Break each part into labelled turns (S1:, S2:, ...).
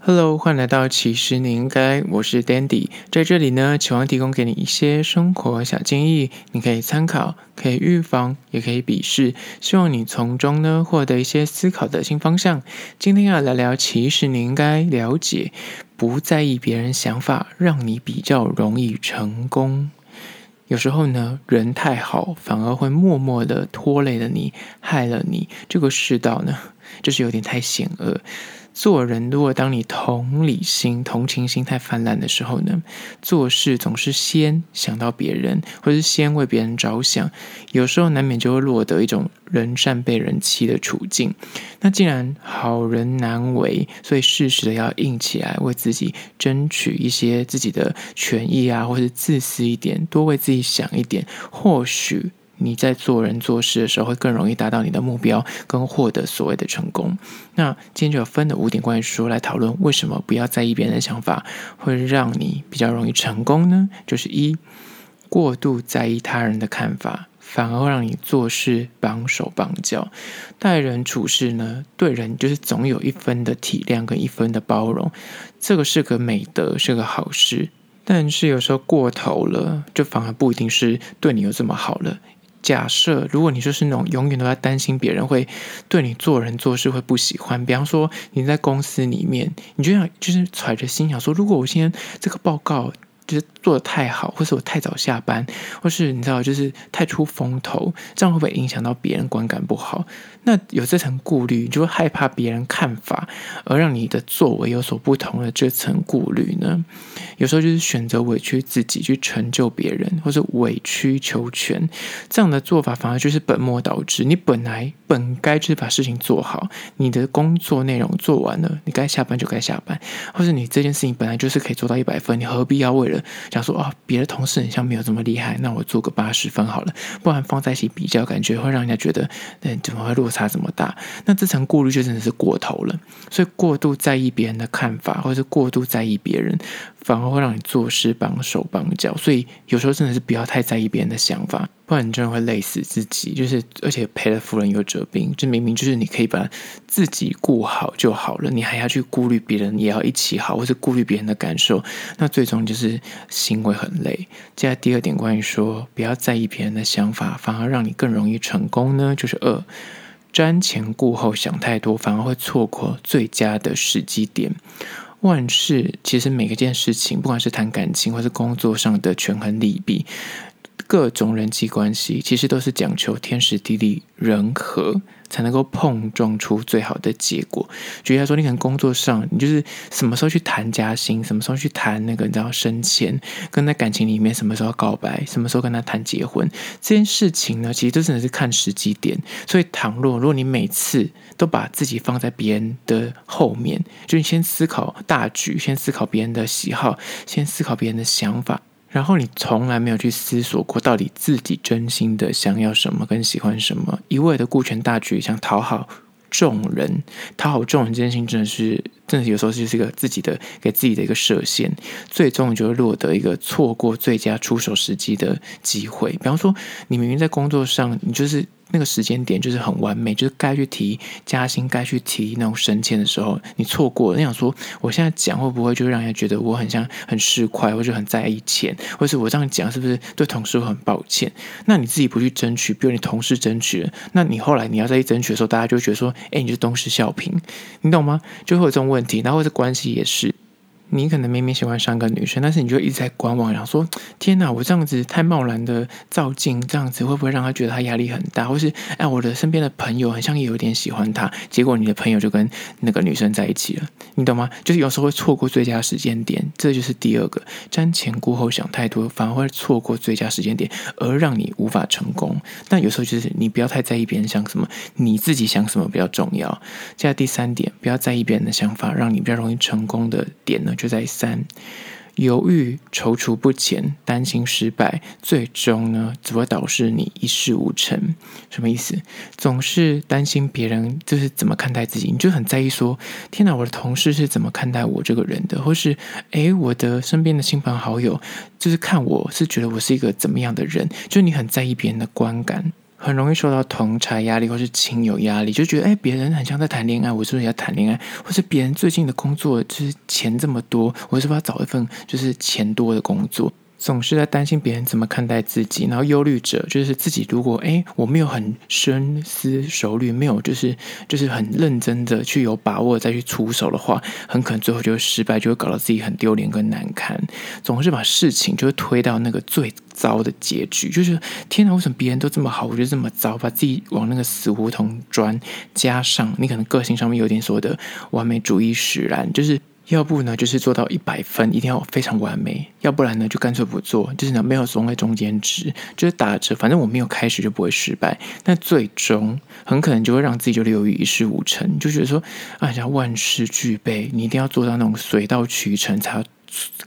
S1: Hello，欢迎来到其实你应该，我是 Dandy，在这里呢，期望提供给你一些生活小建议，你可以参考，可以预防，也可以鄙视，希望你从中呢获得一些思考的新方向。今天要聊聊，其实你应该了解，不在意别人想法，让你比较容易成功。有时候呢，人太好，反而会默默的拖累了你，害了你。这个世道呢，就是有点太险恶。做人，如果当你同理心、同情心太泛滥的时候呢，做事总是先想到别人，或是先为别人着想，有时候难免就会落得一种人善被人欺的处境。那既然好人难为，所以适时的要硬起来，为自己争取一些自己的权益啊，或是自私一点，多为自己想一点，或许。你在做人做事的时候，会更容易达到你的目标，跟获得所谓的成功。那今天就有分的五点关于说来讨论，为什么不要在意别人的想法，会让你比较容易成功呢？就是一，过度在意他人的看法，反而会让你做事绑手绑脚。待人处事呢，对人就是总有一分的体谅跟一分的包容，这个是个美德，是个好事。但是有时候过头了，就反而不一定是对你有这么好了。假设如果你就是那种永远都在担心别人会对你做人做事会不喜欢，比方说你在公司里面，你就想就是揣着心想说，如果我今天这个报告就是做得太好，或是我太早下班，或是你知道就是太出风头，这样会不会影响到别人观感不好？那有这层顾虑，你就会害怕别人看法，而让你的作为有所不同的这层顾虑呢？有时候就是选择委屈自己去成就别人，或者委曲求全，这样的做法反而就是本末倒置。你本来本该就是把事情做好，你的工作内容做完了，你该下班就该下班，或者你这件事情本来就是可以做到一百分，你何必要为了想说啊，别的同事好像没有这么厉害，那我做个八十分好了，不然放在一起比较，感觉会让人家觉得，嗯，怎么会落差这么大？那这层顾虑就真的是过头了。所以过度在意别人的看法，或者是过度在意别人，反而。会让你做事绑手绑脚，所以有时候真的是不要太在意别人的想法，不然你真的会累死自己。就是而且赔了夫人又折兵，这明明就是你可以把自己顾好就好了，你还要去顾虑别人，也要一起好，或是顾虑别人的感受，那最终就是心会很累。接下来第二点，关于说不要在意别人的想法，反而让你更容易成功呢，就是二，瞻前顾后想太多，反而会错过最佳的时机点。万事其实每一件事情，不管是谈感情或是工作上的权衡利弊，各种人际关系，其实都是讲求天时地利人和。才能够碰撞出最好的结果。举例来说，你可能工作上，你就是什么时候去谈加薪，什么时候去谈那个你知道升迁，跟在感情里面什么时候告白，什么时候跟他谈结婚，这件事情呢，其实都真的是看时机点。所以，倘若如果你每次都把自己放在别人的后面，就你先思考大局，先思考别人的喜好，先思考别人的想法。然后你从来没有去思索过，到底自己真心的想要什么，跟喜欢什么，一味的顾全大局，想讨好众人，讨好众人这件事情真的是，真的有时候就是一个自己的给自己的一个设限，最终你就会落得一个错过最佳出手时机的机会。比方说，你明明在工作上，你就是。那个时间点就是很完美，就是该去提加薪、该去提那种升迁的时候，你错过了。你想说，我现在讲会不会就让人家觉得我很像很市侩，或者很在意钱，或是我这样讲是不是对同事会很抱歉？那你自己不去争取，比如你同事争取了，那你后来你要再去争取的时候，大家就觉得说，哎，你就是东施效颦，你懂吗？就会有这种问问题，然后这关系也是。你可能明明喜欢上个女生，但是你就一直在观望，然后说：“天哪，我这样子太贸然的照镜，这样子会不会让他觉得他压力很大？或是哎，我的身边的朋友好像也有点喜欢他，结果你的朋友就跟那个女生在一起了，你懂吗？就是有时候会错过最佳时间点，这就是第二个，瞻前顾后想太多，反而会错过最佳时间点，而让你无法成功。但有时候就是你不要太在意别人想什么，你自己想什么比较重要。接下来第三点，不要在意别人的想法，让你比较容易成功的点呢？就在三，犹豫、踌躇不前、担心失败，最终呢，只会导致你一事无成。什么意思？总是担心别人就是怎么看待自己，你就很在意说：天哪，我的同事是怎么看待我这个人的？或是诶，我的身边的亲朋好友就是看我是觉得我是一个怎么样的人？就你很在意别人的观感。很容易受到同侪压力或是亲友压力，就觉得哎，别人很像在谈恋爱，我是不是要谈恋爱？或是别人最近的工作就是钱这么多，我是不是要找一份就是钱多的工作？总是在担心别人怎么看待自己，然后忧虑者就是自己。如果哎，我没有很深思熟虑，没有就是就是很认真的去有把握再去出手的话，很可能最后就会失败，就会搞到自己很丢脸跟难堪。总是把事情就会推到那个最糟的结局，就是天哪，为什么别人都这么好，我就这么糟，把自己往那个死胡同钻。加上你可能个性上面有点所谓的完美主义使然，就是。要不呢，就是做到一百分，一定要非常完美；要不然呢，就干脆不做，就是呢，没有所谓中间值，就是打着反正我没有开始就不会失败。但最终很可能就会让自己就流于一事无成，就觉得说，啊，要万事俱备，你一定要做到那种水到渠成才。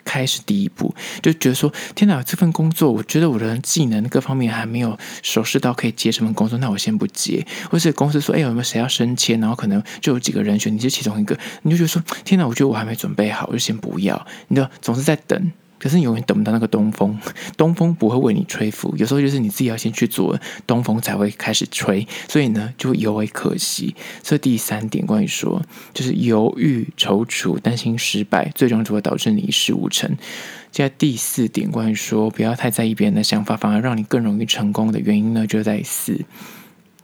S1: 开始第一步，就觉得说天哪，这份工作，我觉得我的技能各方面还没有熟识到可以接这份工作，那我先不接。或是公司说，哎，有没有谁要升迁？然后可能就有几个人选，你是其中一个，你就觉得说天哪，我觉得我还没准备好，我就先不要。你就，总是在等。可是你永远等不到那个东风，东风不会为你吹拂，有时候就是你自己要先去做，东风才会开始吹，所以呢，就尤为可惜。所以第三点关于说，就是犹豫、踌躇、担心失败，最终只会导致你一事无成。接下来第四点关于说，不要太在意别人的想法，反而让你更容易成功的原因呢，就在于四，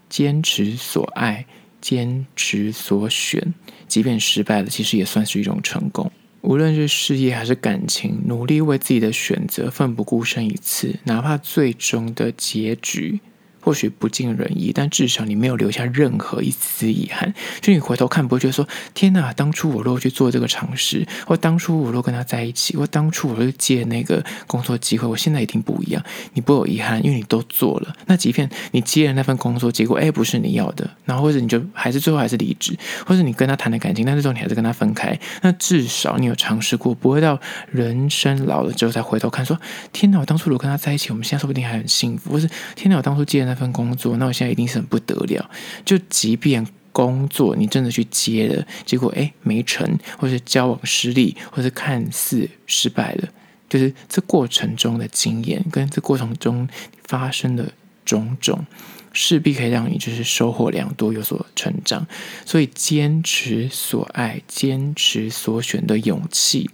S1: 坚持所爱，坚持所选，即便失败了，其实也算是一种成功。无论是事业还是感情，努力为自己的选择奋不顾身一次，哪怕最终的结局。或许不尽人意，但至少你没有留下任何一丝遗憾。就你回头看，不会觉得说：“天哪，当初我如果去做这个尝试，或当初我如果跟他在一起，或当初我就接那个工作机会，我现在一定不一样。”你不会有遗憾，因为你都做了。那即便你接了那份工作，结果哎不是你要的，然后或者你就还是最后还是离职，或者你跟他谈的感情，但是最后你还是跟他分开。那至少你有尝试过，不会到人生老了之后再回头看说：“天哪，我当初如果跟他在一起，我们现在说不定还很幸福。”或是“天哪，我当初接了。”份工作，那我现在一定是很不得了。就即便工作你真的去接了，结果诶没成，或是交往失利，或是看似失败了，就是这过程中的经验跟这过程中发生的种种，势必可以让你就是收获良多，有所成长。所以坚持所爱，坚持所选的勇气，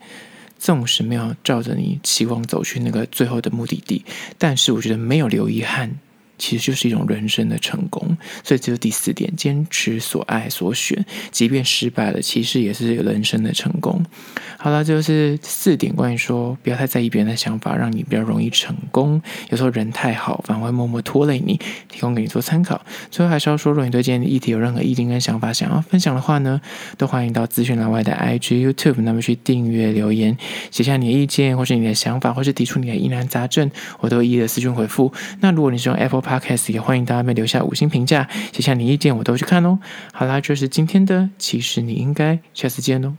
S1: 纵使没有照着你期望走去那个最后的目的地，但是我觉得没有留遗憾。其实就是一种人生的成功，所以这是第四点：坚持所爱所选，即便失败了，其实也是人生的成功。好了，这就是四点关于说不要太在意别人的想法，让你比较容易成功。有时候人太好，反而会默默拖累你。提供给你做参考。最后还是要说，如果你对今天的议题有任何意见跟想法想要分享的话呢，都欢迎到资讯栏外的 IG、YouTube，那么去订阅留言，写下你的意见，或是你的想法，或是提出你的疑难杂症，我都会一一的私讯回复。那如果你是用 Apple p Podcast 也欢迎大家们留下五星评价，写下你意见，我都去看哦。好啦，这是今天的，其实你应该下次见哦。